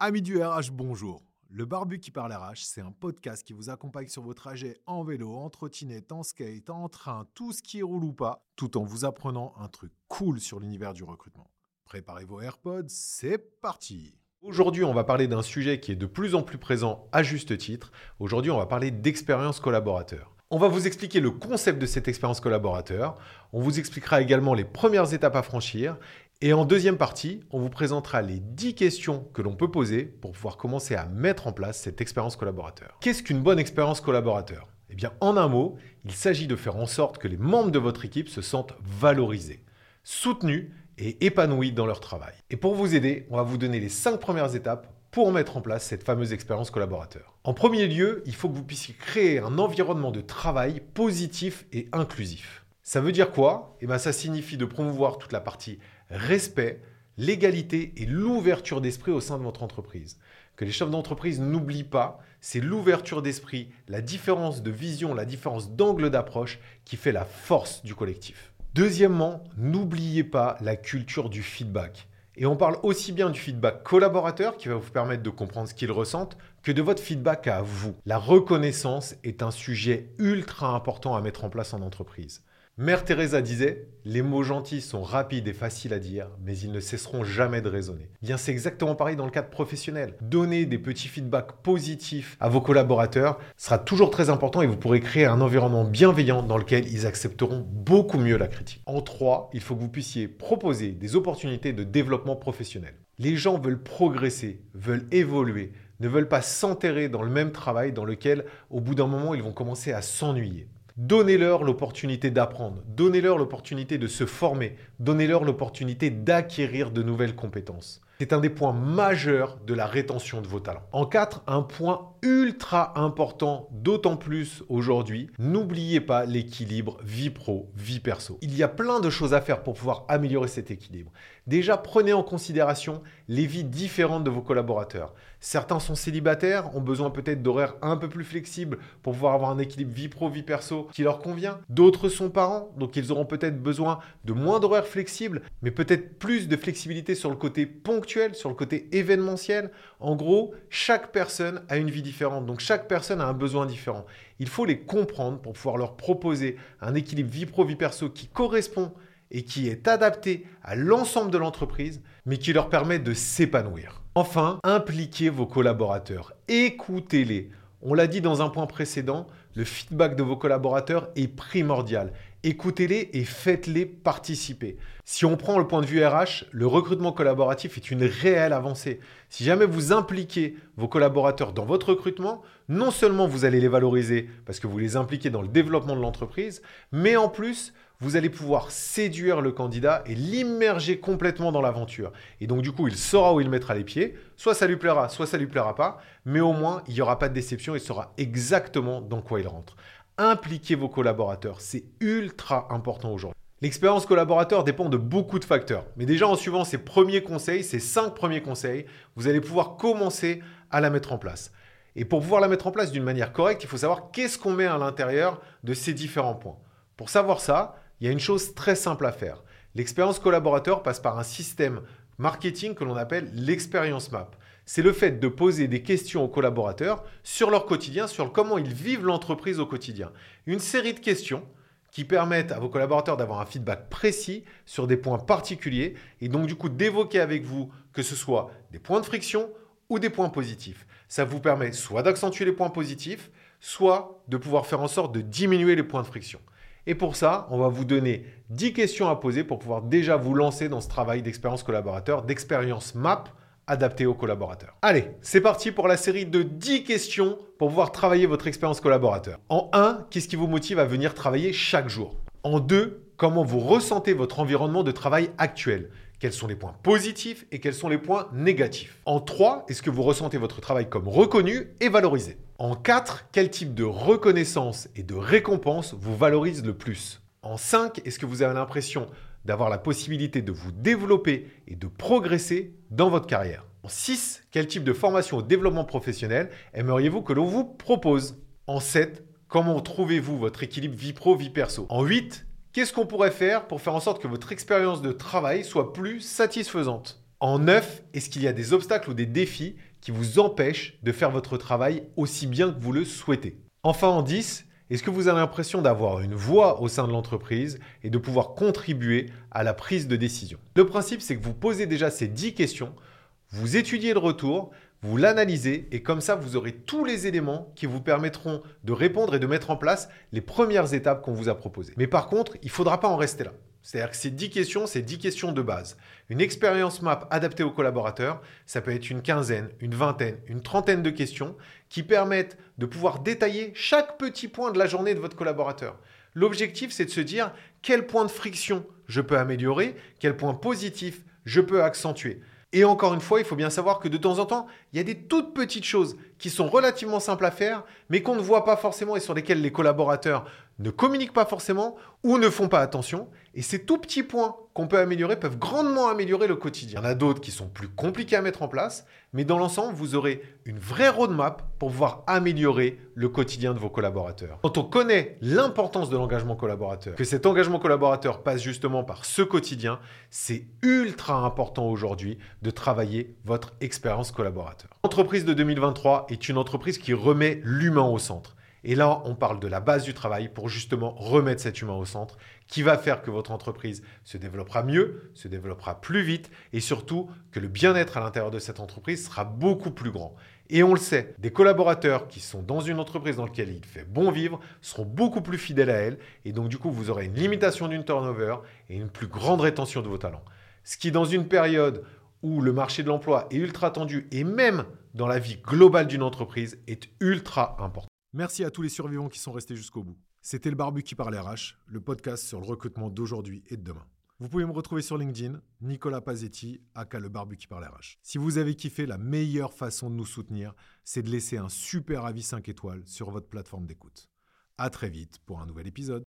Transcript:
Amis du RH, bonjour. Le Barbu qui parle RH, c'est un podcast qui vous accompagne sur vos trajets en vélo, en trottinette, en skate, en train, tout ce qui roule ou pas, tout en vous apprenant un truc cool sur l'univers du recrutement. Préparez vos AirPods, c'est parti Aujourd'hui, on va parler d'un sujet qui est de plus en plus présent à juste titre. Aujourd'hui, on va parler d'expérience collaborateur. On va vous expliquer le concept de cette expérience collaborateur. On vous expliquera également les premières étapes à franchir et en deuxième partie, on vous présentera les 10 questions que l'on peut poser pour pouvoir commencer à mettre en place cette expérience collaborateur. Qu'est-ce qu'une bonne expérience collaborateur? Eh bien, en un mot, il s'agit de faire en sorte que les membres de votre équipe se sentent valorisés, soutenus et épanouis dans leur travail. Et pour vous aider, on va vous donner les 5 premières étapes pour mettre en place cette fameuse expérience collaborateur. En premier lieu, il faut que vous puissiez créer un environnement de travail positif et inclusif. Ça veut dire quoi? Eh bien, ça signifie de promouvoir toute la partie respect, l'égalité et l'ouverture d'esprit au sein de votre entreprise. Que les chefs d'entreprise n'oublient pas, c'est l'ouverture d'esprit, la différence de vision, la différence d'angle d'approche qui fait la force du collectif. Deuxièmement, n'oubliez pas la culture du feedback. Et on parle aussi bien du feedback collaborateur qui va vous permettre de comprendre ce qu'ils ressentent que de votre feedback à vous. La reconnaissance est un sujet ultra important à mettre en place en entreprise. Mère Teresa disait Les mots gentils sont rapides et faciles à dire, mais ils ne cesseront jamais de résonner. Bien, c'est exactement pareil dans le cadre professionnel. Donner des petits feedbacks positifs à vos collaborateurs sera toujours très important et vous pourrez créer un environnement bienveillant dans lequel ils accepteront beaucoup mieux la critique. En trois, il faut que vous puissiez proposer des opportunités de développement professionnel. Les gens veulent progresser, veulent évoluer, ne veulent pas s'enterrer dans le même travail dans lequel, au bout d'un moment, ils vont commencer à s'ennuyer. Donnez-leur l'opportunité d'apprendre, donnez-leur l'opportunité de se former, donnez-leur l'opportunité d'acquérir de nouvelles compétences. C'est un des points majeurs de la rétention de vos talents. En 4, un point ultra important, d'autant plus aujourd'hui, n'oubliez pas l'équilibre vie pro, vie perso. Il y a plein de choses à faire pour pouvoir améliorer cet équilibre. Déjà, prenez en considération les vies différentes de vos collaborateurs. Certains sont célibataires, ont besoin peut-être d'horaires un peu plus flexibles pour pouvoir avoir un équilibre vie pro, vie perso qui leur convient. D'autres sont parents, donc ils auront peut-être besoin de moins d'horaires flexibles, mais peut-être plus de flexibilité sur le côté ponctuel, sur le côté événementiel. En gros, chaque personne a une vie différente, donc chaque personne a un besoin différent. Il faut les comprendre pour pouvoir leur proposer un équilibre vie pro, vie perso qui correspond et qui est adapté à l'ensemble de l'entreprise, mais qui leur permet de s'épanouir. Enfin, impliquez vos collaborateurs, écoutez-les. On l'a dit dans un point précédent, le feedback de vos collaborateurs est primordial. Écoutez-les et faites-les participer. Si on prend le point de vue RH, le recrutement collaboratif est une réelle avancée. Si jamais vous impliquez vos collaborateurs dans votre recrutement, non seulement vous allez les valoriser parce que vous les impliquez dans le développement de l'entreprise, mais en plus, vous allez pouvoir séduire le candidat et l'immerger complètement dans l'aventure. Et donc du coup, il saura où il mettra les pieds. Soit ça lui plaira, soit ça lui plaira pas, mais au moins, il n'y aura pas de déception, il saura exactement dans quoi il rentre. Impliquez vos collaborateurs, c'est ultra important aujourd'hui. L'expérience collaborateur dépend de beaucoup de facteurs. Mais déjà en suivant ces premiers conseils, ces cinq premiers conseils, vous allez pouvoir commencer à la mettre en place. Et pour pouvoir la mettre en place d'une manière correcte, il faut savoir qu'est-ce qu'on met à l'intérieur de ces différents points. Pour savoir ça, il y a une chose très simple à faire. L'expérience collaborateur passe par un système marketing que l'on appelle l'expérience map c'est le fait de poser des questions aux collaborateurs sur leur quotidien, sur comment ils vivent l'entreprise au quotidien. Une série de questions qui permettent à vos collaborateurs d'avoir un feedback précis sur des points particuliers et donc du coup d'évoquer avec vous que ce soit des points de friction ou des points positifs. Ça vous permet soit d'accentuer les points positifs, soit de pouvoir faire en sorte de diminuer les points de friction. Et pour ça, on va vous donner 10 questions à poser pour pouvoir déjà vous lancer dans ce travail d'expérience collaborateur, d'expérience MAP adapté aux collaborateurs. Allez, c'est parti pour la série de 10 questions pour pouvoir travailler votre expérience collaborateur. En 1, qu'est-ce qui vous motive à venir travailler chaque jour? En 2, comment vous ressentez votre environnement de travail actuel? Quels sont les points positifs et quels sont les points négatifs? En 3, est-ce que vous ressentez votre travail comme reconnu et valorisé? En 4, quel type de reconnaissance et de récompense vous valorise le plus? En 5, est-ce que vous avez l'impression d'avoir la possibilité de vous développer et de progresser dans votre carrière. En 6, quel type de formation au développement professionnel aimeriez-vous que l'on vous propose? En 7, comment trouvez-vous votre équilibre vie pro, vie perso? En 8, qu'est-ce qu'on pourrait faire pour faire en sorte que votre expérience de travail soit plus satisfaisante? En 9, est-ce qu'il y a des obstacles ou des défis qui vous empêchent de faire votre travail aussi bien que vous le souhaitez? Enfin, en 10, est-ce que vous avez l'impression d'avoir une voix au sein de l'entreprise et de pouvoir contribuer à la prise de décision? Le principe, c'est que vous posez déjà ces 10 questions, vous étudiez le retour, vous l'analysez et comme ça, vous aurez tous les éléments qui vous permettront de répondre et de mettre en place les premières étapes qu'on vous a proposées. Mais par contre, il ne faudra pas en rester là. C'est-à-dire que ces 10 questions, c'est 10 questions de base. Une expérience map adaptée aux collaborateurs, ça peut être une quinzaine, une vingtaine, une trentaine de questions qui permettent de pouvoir détailler chaque petit point de la journée de votre collaborateur. L'objectif, c'est de se dire quel point de friction je peux améliorer, quel point positif je peux accentuer. Et encore une fois, il faut bien savoir que de temps en temps, il y a des toutes petites choses qui sont relativement simples à faire, mais qu'on ne voit pas forcément et sur lesquelles les collaborateurs ne communiquent pas forcément ou ne font pas attention. Et ces tout petits points qu'on peut améliorer peuvent grandement améliorer le quotidien. Il y en a d'autres qui sont plus compliqués à mettre en place, mais dans l'ensemble, vous aurez une vraie roadmap pour pouvoir améliorer le quotidien de vos collaborateurs. Quand on connaît l'importance de l'engagement collaborateur, que cet engagement collaborateur passe justement par ce quotidien, c'est ultra important aujourd'hui de travailler votre expérience collaborateur. L'entreprise de 2023 est une entreprise qui remet l'humain au centre. Et là, on parle de la base du travail pour justement remettre cet humain au centre qui va faire que votre entreprise se développera mieux, se développera plus vite et surtout que le bien-être à l'intérieur de cette entreprise sera beaucoup plus grand. Et on le sait, des collaborateurs qui sont dans une entreprise dans laquelle il fait bon vivre seront beaucoup plus fidèles à elle et donc du coup vous aurez une limitation d'une turnover et une plus grande rétention de vos talents. Ce qui dans une période où le marché de l'emploi est ultra tendu et même dans la vie globale d'une entreprise est ultra important. Merci à tous les survivants qui sont restés jusqu'au bout. C'était le Barbu qui parle RH, le podcast sur le recrutement d'aujourd'hui et de demain. Vous pouvez me retrouver sur LinkedIn, Nicolas Pazetti, aka le Barbu qui parle RH. Si vous avez kiffé, la meilleure façon de nous soutenir, c'est de laisser un super avis 5 étoiles sur votre plateforme d'écoute. À très vite pour un nouvel épisode.